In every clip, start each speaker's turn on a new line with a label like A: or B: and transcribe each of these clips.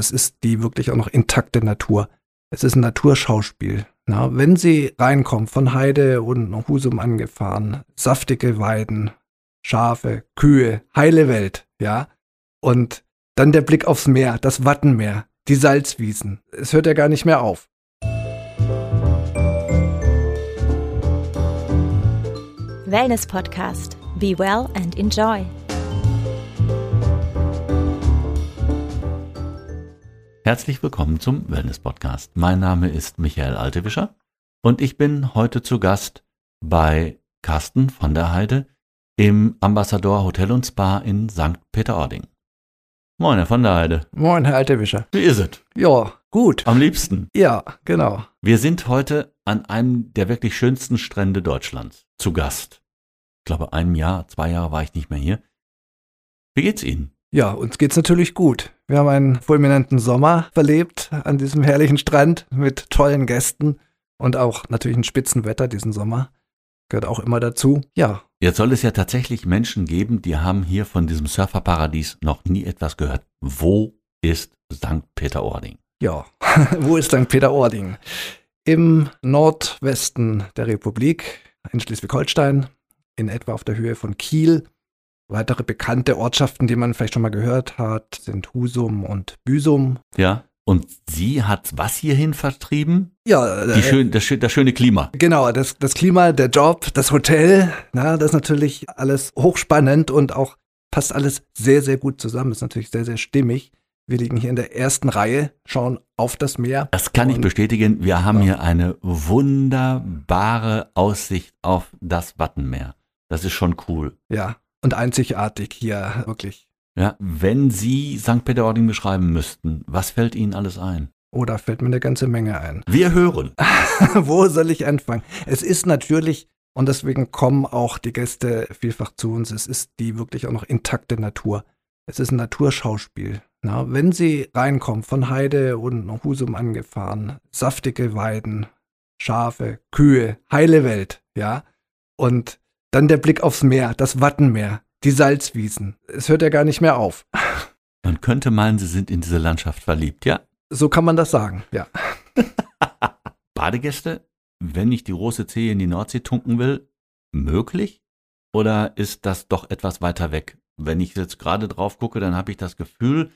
A: Es ist die wirklich auch noch intakte Natur. Es ist ein Naturschauspiel. Na, wenn Sie reinkommen, von Heide und Husum angefahren, saftige Weiden, Schafe, Kühe, heile Welt, ja. Und dann der Blick aufs Meer, das Wattenmeer, die Salzwiesen. Es hört ja gar nicht mehr auf.
B: Wellness Podcast. Be well and enjoy.
C: Herzlich willkommen zum Wellness Podcast. Mein Name ist Michael Altewischer und ich bin heute zu Gast bei Carsten von der Heide im Ambassador Hotel und Spa in St. Peter-Ording. Moin, Herr von der Heide.
A: Moin, Herr Altewischer.
C: Wie ist es?
A: Ja, gut.
C: Am liebsten.
A: Ja, genau.
C: Wir sind heute an einem der wirklich schönsten Strände Deutschlands zu Gast. Ich glaube, ein Jahr, zwei Jahre war ich nicht mehr hier. Wie geht's Ihnen?
A: Ja, uns geht's natürlich gut. Wir haben einen fulminanten Sommer verlebt an diesem herrlichen Strand mit tollen Gästen und auch natürlich ein Spitzenwetter diesen Sommer. Gehört auch immer dazu. Ja.
C: Jetzt soll es ja tatsächlich Menschen geben, die haben hier von diesem Surferparadies noch nie etwas gehört. Wo ist St. Peter-Ording?
A: Ja, wo ist St. Peter-Ording? Im Nordwesten der Republik, in Schleswig-Holstein, in etwa auf der Höhe von Kiel. Weitere bekannte Ortschaften, die man vielleicht schon mal gehört hat, sind Husum und Büsum.
C: Ja. Und sie hat was hierhin vertrieben?
A: Ja,
C: Die schön, das, das schöne Klima.
A: Genau, das, das Klima, der Job, das Hotel, na, das ist natürlich alles hochspannend und auch passt alles sehr, sehr gut zusammen. Ist natürlich sehr, sehr stimmig. Wir liegen hier in der ersten Reihe, schauen auf das Meer.
C: Das kann ich bestätigen. Wir haben
A: Ja.
C: hier eine wunderbare Aussicht auf das Wattenmeer. Das ist schon cool.
A: Ja, und einzigartig hier, wirklich.
C: Ja, wenn Sie St. Peter-Ording beschreiben müssten, was fällt Ihnen alles ein?
A: Oder fällt mir eine ganze Menge ein.
C: Wir hören.
A: Wo soll ich anfangen? Es ist natürlich, und deswegen kommen auch die Gäste vielfach zu uns, es ist die wirklich auch noch intakte Natur. Es ist ein Naturschauspiel. Na, wenn Sie reinkommen, von Heide und Husum angefahren, saftige Weiden, Schafe, Kühe, heile Welt, ja. Und dann der Blick aufs Meer, das Wattenmeer, die Salzwiesen. Es hört ja gar nicht mehr auf.
C: Man könnte meinen, Sie sind in diese Landschaft verliebt, ja?
A: So kann man das sagen, ja.
C: Badegäste, wenn ich die große Zehe in die Nordsee tunken will, möglich? Oder ist das doch etwas weiter weg? Wenn ich jetzt gerade drauf gucke, dann habe ich das Gefühl,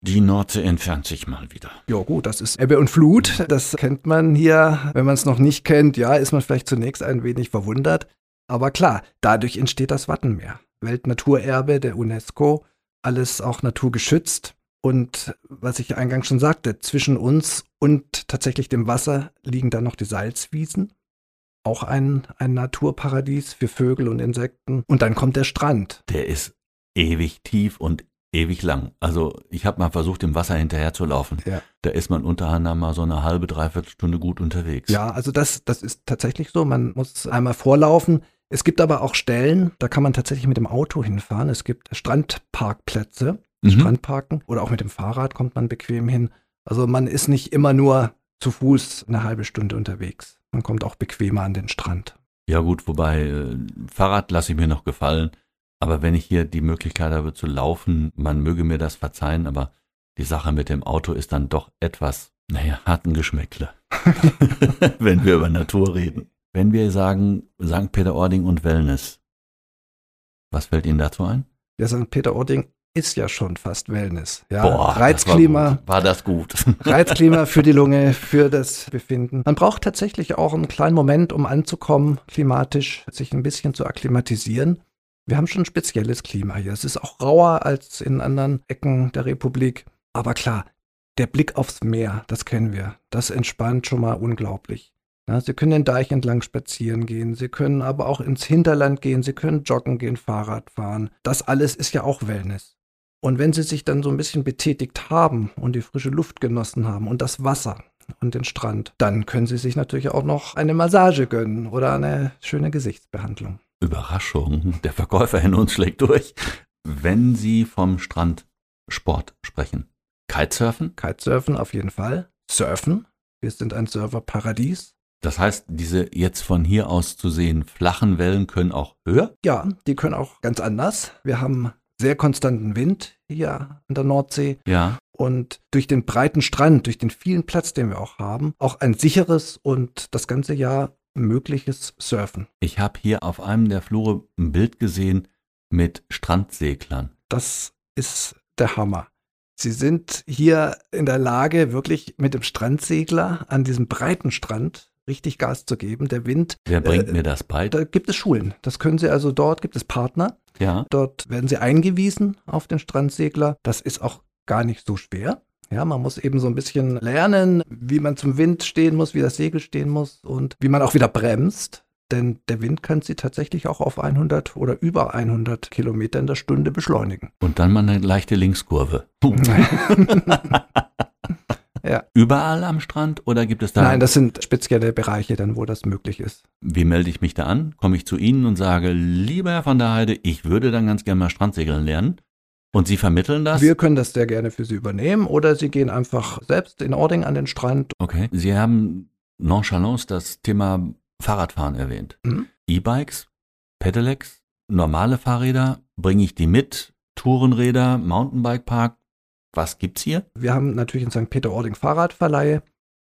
C: die Nordsee entfernt sich mal wieder.
A: Ja gut, das ist Ebbe und Flut, das kennt man hier. Wenn man es noch nicht kennt, ja, ist man vielleicht zunächst ein wenig verwundert. Aber klar, dadurch entsteht das Wattenmeer. Weltnaturerbe der UNESCO, alles auch naturgeschützt. Und was ich eingangs schon sagte, zwischen uns und tatsächlich dem Wasser liegen dann noch die Salzwiesen. Auch ein, ein Naturparadies für Vögel und Insekten. Und dann kommt der Strand.
C: Der ist ewig tief und ewig lang. Also ich habe mal versucht, im Wasser hinterher zu laufen.
A: Ja.
C: Da ist man untereinander mal so eine halbe, dreiviertel Stunde gut unterwegs.
A: Ja, also das, das ist tatsächlich so. Man muss einmal vorlaufen. Es gibt aber auch Stellen, da kann man tatsächlich mit dem Auto hinfahren. Es gibt Strandparkplätze,
C: Mhm.
A: Strandparken oder auch mit dem Fahrrad kommt man bequem hin. Also man ist nicht immer nur zu Fuß eine halbe Stunde unterwegs. Man kommt auch bequemer an den Strand.
C: Ja gut, wobei äh, Fahrrad lasse ich mir noch gefallen. Aber wenn ich hier die Möglichkeit habe zu laufen, man möge mir das verzeihen, aber die Sache mit dem Auto ist dann doch etwas, naja, harten Geschmäckle. wenn wir über Natur reden. Wenn wir sagen St. Peter-Ording und Wellness, was fällt Ihnen dazu ein?
A: Der St. Peter-Ording ist ja schon fast Wellness. Ja,
C: Boah,
A: Reizklima,
C: Das war, war das gut?
A: Reizklima für die Lunge, für das Befinden. Man braucht tatsächlich auch einen kleinen Moment, um anzukommen, klimatisch, sich ein bisschen zu akklimatisieren. Wir haben schon ein spezielles Klima hier. Es ist auch rauer als in anderen Ecken der Republik. Aber klar, der Blick aufs Meer, das kennen wir. Das entspannt schon mal unglaublich. Ja, Sie können den Deich entlang spazieren gehen, Sie können aber auch ins Hinterland gehen, Sie können joggen gehen, Fahrrad fahren. Das alles ist ja auch Wellness. Und wenn Sie sich dann so ein bisschen betätigt haben und die frische Luft genossen haben und das Wasser und den Strand, dann können Sie sich natürlich auch noch eine Massage gönnen oder eine schöne Gesichtsbehandlung.
C: Überraschung, der Verkäufer in uns schlägt durch. Wenn Sie vom Strandsport sprechen, Kitesurfen,
A: Kitesurfen auf jeden Fall. Surfen. Wir sind ein Surferparadies.
C: das heißt, diese jetzt von hier aus zu sehen flachen Wellen können auch höher?
A: Ja, die können auch ganz anders. Wir haben sehr konstanten Wind hier an der Nordsee.
C: Ja.
A: Und durch den breiten Strand, durch den vielen Platz, den wir auch haben, auch ein sicheres und das ganze Jahr mögliches Surfen.
C: Ich habe hier auf einem der Flure ein Bild gesehen mit Strandseglern.
A: Das ist der Hammer. Sie sind hier in der Lage, wirklich mit dem Strandsegler an diesem breiten Strand richtig Gas zu geben. Der Wind.
C: Wer bringt äh, mir das bei?
A: Da gibt es Schulen. Das können Sie also dort, gibt es Partner.
C: Ja.
A: Dort werden Sie eingewiesen auf den Strandsegler. Das ist auch gar nicht so schwer. Ja, man muss eben so ein bisschen lernen, wie man zum Wind stehen muss, wie das Segel stehen muss und wie man auch wieder bremst. Denn der Wind kann sie tatsächlich auch auf 100 oder über 100 Kilometer in der Stunde beschleunigen.
C: Und dann mal eine leichte Linkskurve.
A: ja.
C: Überall am Strand oder gibt es da?
A: Nein, das sind spezielle Bereiche dann, wo das möglich ist.
C: Wie melde ich mich da an? Komme ich zu Ihnen und sage, lieber Herr von der Heide, ich würde dann ganz gerne mal Strandsegeln lernen. Und Sie vermitteln das?
A: Wir können das sehr gerne für Sie übernehmen oder Sie gehen einfach selbst in Ording an den Strand.
C: Okay. Sie haben nonchalance das Thema Fahrradfahren erwähnt. Mhm. E-Bikes, Pedelecs, normale Fahrräder, bringe ich die mit? Tourenräder, Mountainbike-Park, was gibt's hier?
A: Wir haben natürlich in St. Peter-Ording Fahrradverleihe.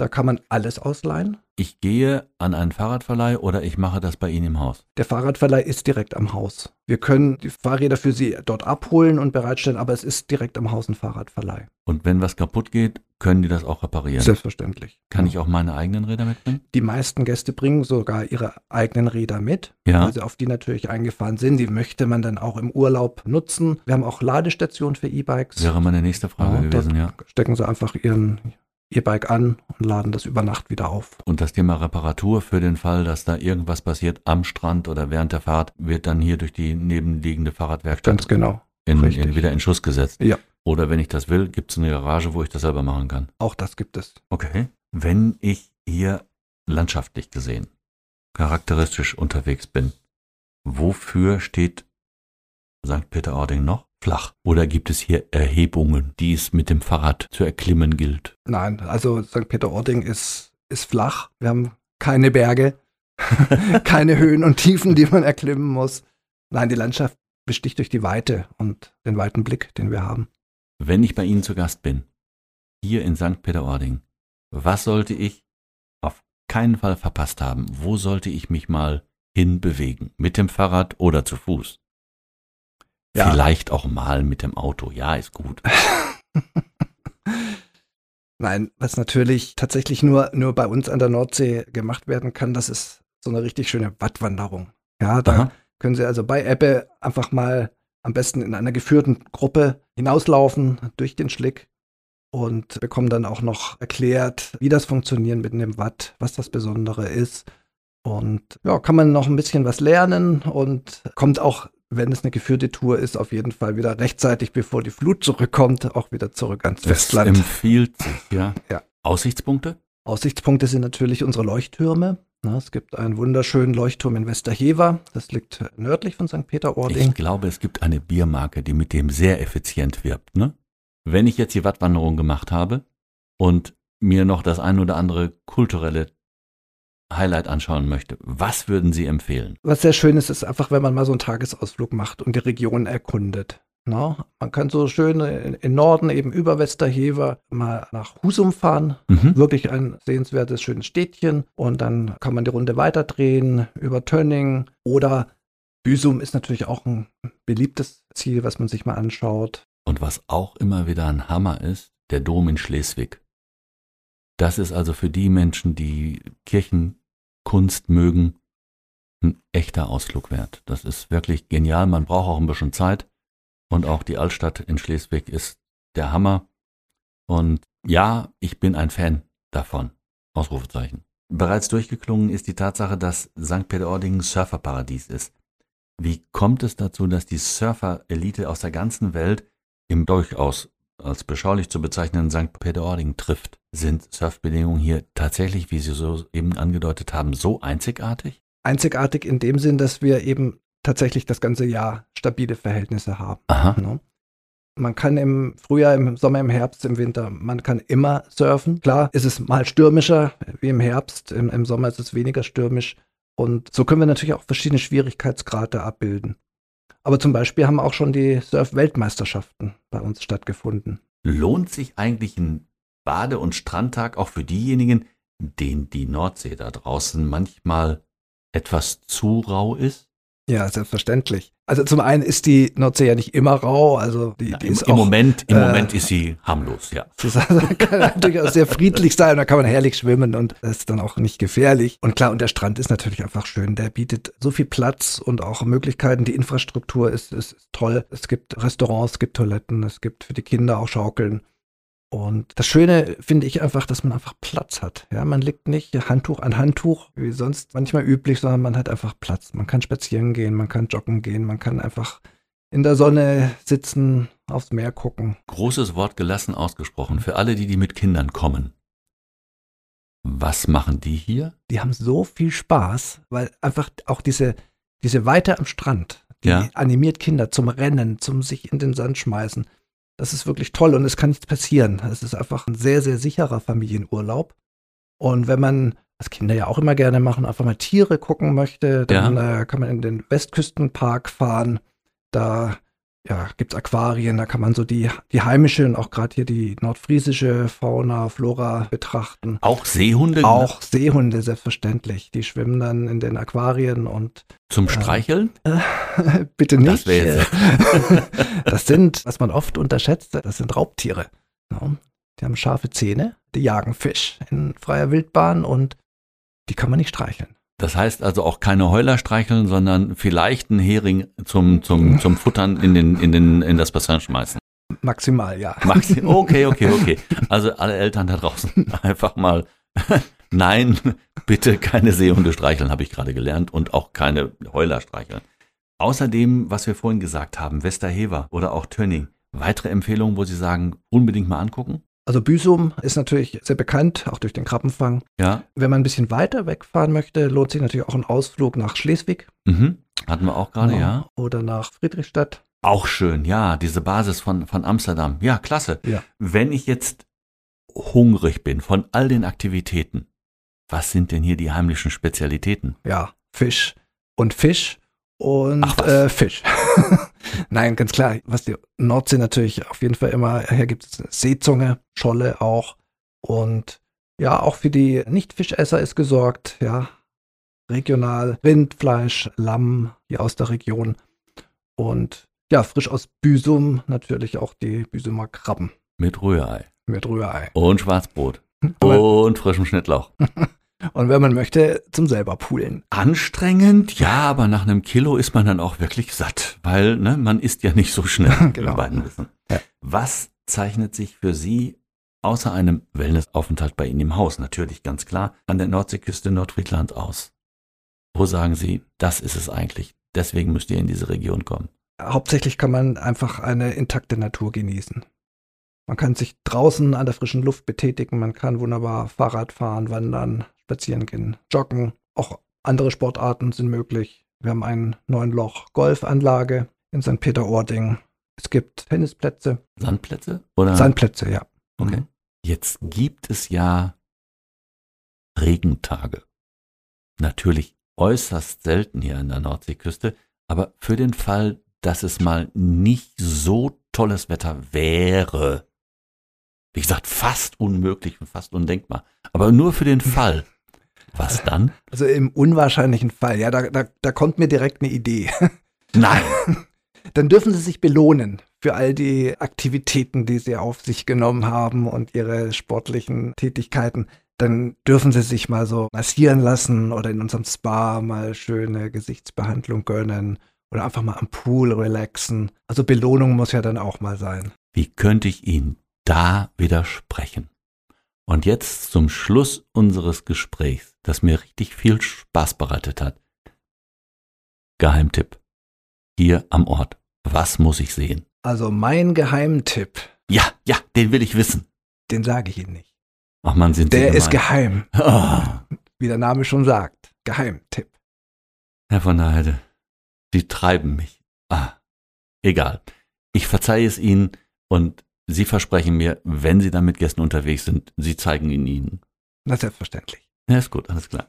A: Da kann man alles ausleihen.
C: Ich gehe an einen Fahrradverleih oder ich mache das bei Ihnen im Haus?
A: Der Fahrradverleih ist direkt am Haus. Wir können die Fahrräder für Sie dort abholen und bereitstellen, aber es ist direkt am Haus ein Fahrradverleih.
C: Und wenn was kaputt geht, können die das auch reparieren?
A: Selbstverständlich.
C: Kann ich auch meine eigenen Räder mitbringen?
A: Die meisten Gäste bringen sogar ihre eigenen Räder mit,
C: ja.
A: weil sie auf die natürlich eingefahren sind. Die möchte man dann auch im Urlaub nutzen. Wir haben auch Ladestationen für E-Bikes.
C: Wäre meine nächste Frage ja, gewesen, ja.
A: Stecken sie einfach ihren Ihr-Bike an und laden das über Nacht wieder auf.
C: Und das Thema Reparatur für den Fall, dass da irgendwas passiert am Strand oder während der Fahrt, wird dann hier durch die nebenliegende Fahrradwerkstatt
A: Ganz genau.
C: In, in, wieder in Schuss gesetzt.
A: Ja.
C: Oder wenn ich das will, gibt es eine Garage, wo ich das selber machen kann.
A: Auch das gibt es.
C: Okay. Wenn ich hier landschaftlich gesehen charakteristisch unterwegs bin, wofür steht St. Peter-Ording noch? Flach? Oder gibt es hier Erhebungen, die es mit dem Fahrrad zu erklimmen gilt?
A: Nein, also St. Peter-Ording ist, ist flach. Wir haben keine Berge, keine Höhen und Tiefen, die man erklimmen muss. Nein, die Landschaft besticht durch die Weite und den weiten Blick, den wir haben.
C: Wenn ich bei Ihnen zu Gast bin, hier in St. Peter-Ording, was sollte ich auf keinen Fall verpasst haben? Wo sollte ich mich mal hinbewegen? Mit dem Fahrrad oder zu Fuß? Ja. Vielleicht auch mal mit dem Auto. Ja, ist gut.
A: Nein, was natürlich tatsächlich nur, nur bei uns an der Nordsee gemacht werden kann, das ist so eine richtig schöne Wattwanderung. Ja, da Aha. können Sie also bei Ebbe einfach mal am besten in einer geführten Gruppe hinauslaufen durch den Schlick und bekommen dann auch noch erklärt, wie das funktioniert mit dem Watt, was das Besondere ist. Und ja, kann man noch ein bisschen was lernen und kommt auch wenn es eine geführte Tour ist, auf jeden Fall wieder rechtzeitig, bevor die Flut zurückkommt, auch wieder zurück ans das Festland.
C: empfiehlt sich, ja.
A: ja.
C: Aussichtspunkte?
A: Aussichtspunkte sind natürlich unsere Leuchttürme. es gibt einen wunderschönen Leuchtturm in Westerhever. Das liegt nördlich von St. Peter-Ording.
C: Ich glaube, es gibt eine Biermarke, die mit dem sehr effizient wirbt. Ne? Wenn ich jetzt die Wattwanderung gemacht habe und mir noch das ein oder andere kulturelle Highlight anschauen möchte, was würden Sie empfehlen?
A: Was sehr schön ist, ist einfach, wenn man mal so einen Tagesausflug macht und die Region erkundet. Na, man kann so schön in Norden eben über Westerhever mal nach Husum fahren. Mhm. Wirklich ein sehenswertes, schönes Städtchen. Und dann kann man die Runde weiterdrehen über Tönning oder Büsum ist natürlich auch ein beliebtes Ziel, was man sich mal anschaut.
C: Und was auch immer wieder ein Hammer ist, der Dom in Schleswig. Das ist also für die Menschen, die Kirchen Kunst mögen, ein echter Ausflug wert. Das ist wirklich genial. Man braucht auch ein bisschen Zeit. Und auch die Altstadt in Schleswig ist der Hammer. Und ja, ich bin ein Fan davon. Ausrufezeichen. Bereits durchgeklungen ist die Tatsache, dass St. Peter-Ording ein Surferparadies ist. Wie kommt es dazu, dass die Surfer-Elite aus der ganzen Welt im durchaus als beschaulich zu bezeichnenden St. Peter-Ording trifft? Sind Surfbedingungen hier tatsächlich, wie Sie so eben angedeutet haben, so einzigartig?
A: Einzigartig in dem Sinn, dass wir eben tatsächlich das ganze Jahr stabile Verhältnisse haben.
C: Aha. Ne?
A: Man kann im Frühjahr, im Sommer, im Herbst, im Winter, man kann immer surfen. Klar ist es mal stürmischer wie im Herbst, im, im Sommer ist es weniger stürmisch. Und so können wir natürlich auch verschiedene Schwierigkeitsgrade abbilden. Aber zum Beispiel haben auch schon die Surf-Weltmeisterschaften bei uns stattgefunden.
C: Lohnt sich eigentlich ein Bade- und Strandtag auch für diejenigen, denen die Nordsee da draußen manchmal etwas zu rau ist?
A: Ja, selbstverständlich. Also zum einen ist die Nordsee ja nicht immer rau, also die,
C: Na,
A: die
C: im,
A: ist
C: Im
A: auch,
C: Moment, im
A: äh,
C: Moment ist sie harmlos, ja.
A: Sagen, kann natürlich auch sehr friedlich sein, da kann man herrlich schwimmen und das ist dann auch nicht gefährlich. Und klar, und der Strand ist natürlich einfach schön. Der bietet so viel Platz und auch Möglichkeiten. Die Infrastruktur ist, ist, ist toll. Es gibt Restaurants, es gibt Toiletten, es gibt für die Kinder auch Schaukeln. Und das Schöne finde ich einfach, dass man einfach Platz hat. Ja, man liegt nicht Handtuch an Handtuch, wie sonst manchmal üblich, sondern man hat einfach Platz. Man kann spazieren gehen, man kann joggen gehen, man kann einfach in der Sonne sitzen, aufs Meer gucken.
C: Großes Wort gelassen ausgesprochen. Für alle, die, die mit Kindern kommen. Was machen die hier?
A: Die haben so viel Spaß, weil einfach auch diese, diese Weite am Strand, die
C: Ja.
A: animiert Kinder zum Rennen, zum sich in den Sand schmeißen. Das ist wirklich toll und es kann nichts passieren. Es ist einfach ein sehr, sehr sicherer Familienurlaub. Und wenn man, was Kinder ja auch immer gerne machen, einfach mal Tiere gucken möchte, dann äh, kann man in den Westküstenpark fahren. Da ja, gibt's Aquarien, da kann man so die, die heimische und auch gerade hier die nordfriesische Fauna, Flora betrachten.
C: Auch Seehunde?
A: Auch Seehunde, selbstverständlich. Die schwimmen dann in den Aquarien und
C: Zum Streicheln?
A: bitte nicht.
C: Das
A: das sind, was man oft unterschätzt, das sind Raubtiere. Die haben scharfe Zähne, die jagen Fisch in freier Wildbahn und die kann man nicht streicheln.
C: Das heißt also auch keine Heuler streicheln, sondern vielleicht einen Hering zum, zum, zum Futtern in, den, in, den, in das Bassin schmeißen.
A: Maximal, ja.
C: Maxi okay, okay, okay. Also alle Eltern da draußen einfach mal, nein, bitte keine Seehunde streicheln, habe ich gerade gelernt, und auch keine Heuler streicheln. Außerdem, was wir vorhin gesagt haben, Westerhever oder auch Tönning, weitere Empfehlungen, wo Sie sagen, unbedingt mal angucken?
A: Also Büsum ist natürlich sehr bekannt, auch durch den Krabbenfang.
C: Ja,
A: Wenn man ein bisschen weiter wegfahren möchte, lohnt sich natürlich auch ein Ausflug nach Schleswig
C: mhm. hatten wir auch gerade, ja.
A: oder nach Friedrichstadt.
C: Auch schön, ja, diese Basis von, von Amsterdam. Ja, klasse.
A: Ja.
C: Wenn ich jetzt hungrig bin von all den Aktivitäten, was sind denn hier die heimlichen Spezialitäten?
A: ja, Fisch und Fisch und
C: Ach
A: äh, Fisch. Nein, ganz klar, was die Nordsee natürlich auf jeden Fall immer hergibt, ist eine Seezunge, Scholle auch. Und ja, auch für die Nicht-Fischesser ist gesorgt, ja. Regional Rindfleisch, Lamm hier aus der Region. Und ja, frisch aus Büsum natürlich auch die Büsumer Krabben
C: Mit Rührei
A: mit Rührei.
C: und Schwarzbrot und frischem Schnittlauch.
A: Und wenn man möchte, zum selber poolen.
C: Anstrengend, ja, aber nach einem Kilo ist man dann auch wirklich satt, weil ne, man isst ja nicht so schnell,
A: Genau.
C: beiden wissen.
A: Ja.
C: Was zeichnet sich für Sie außer einem Wellnessaufenthalt bei Ihnen im Haus, natürlich ganz klar, an der Nordseeküste Nordfriedland aus? Wo sagen Sie, das ist es eigentlich, deswegen müsst ihr in diese Region kommen?
A: Hauptsächlich kann man einfach eine intakte Natur genießen. Man kann sich draußen an der frischen Luft betätigen, man kann wunderbar Fahrrad fahren, wandern, spazieren gehen, joggen. Auch andere Sportarten sind möglich. Wir haben einen neuen Loch Golfanlage in St. Peter-Ording. Es gibt Tennisplätze,
C: Sandplätze? Oder?
A: Sandplätze, ja.
C: Okay. Jetzt gibt es ja Regentage. Natürlich äußerst selten hier an der Nordseeküste, aber für den Fall, dass es mal nicht so tolles Wetter wäre, wie gesagt, fast unmöglich und fast undenkbar, aber nur für den Fall, was dann?
A: Also im unwahrscheinlichen Fall, ja, da, da, da kommt mir direkt eine Idee.
C: Nein,
A: Dann dürfen Sie sich belohnen für all die Aktivitäten, die Sie auf sich genommen haben und Ihre sportlichen Tätigkeiten. Dann dürfen Sie sich mal so massieren lassen oder in unserem Spa mal schöne Gesichtsbehandlung gönnen oder einfach mal am Pool relaxen. Also Belohnung muss ja dann auch mal sein.
C: wie könnte ich Ihnen da widersprechen? Und jetzt zum Schluss unseres Gesprächs, das mir richtig viel Spaß bereitet hat. Geheimtipp. Hier am Ort. Was muss ich sehen?
A: Also mein Geheimtipp,
C: Ja, ja, den will ich wissen.
A: den sage ich Ihnen nicht.
C: Ach man, sind Sie
A: Der ist
C: gemein.
A: geheim,
C: Ah,
A: wie der Name schon sagt. Geheimtipp.
C: Herr von der Heide, Sie treiben mich. Ah, egal. Ich verzeihe es Ihnen und Sie versprechen mir, wenn Sie dann mit Gästen unterwegs sind, Sie zeigen ihn Ihnen.
A: Na, selbstverständlich.
C: Ja, ist gut, alles klar.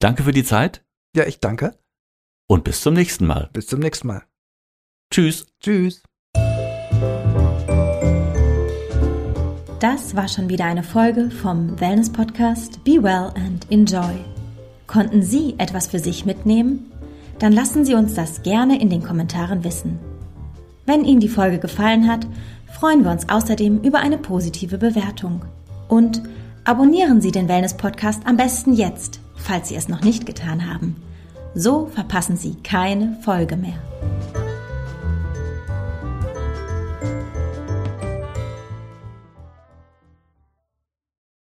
C: Danke für die Zeit
A: Ja, ich danke.
C: und bis zum nächsten Mal.
A: Bis zum nächsten Mal.
C: Tschüss.
A: Tschüss.
B: Das war schon wieder eine Folge vom Wellness Podcast Be Well and Enjoy. Konnten Sie etwas für sich mitnehmen? Dann lassen Sie uns das gerne in den Kommentaren wissen. Wenn Ihnen die Folge gefallen hat, freuen wir uns außerdem über eine positive Bewertung. Und abonnieren Sie den Wellness Podcast am besten jetzt, falls Sie es noch nicht getan haben. So verpassen Sie keine Folge mehr.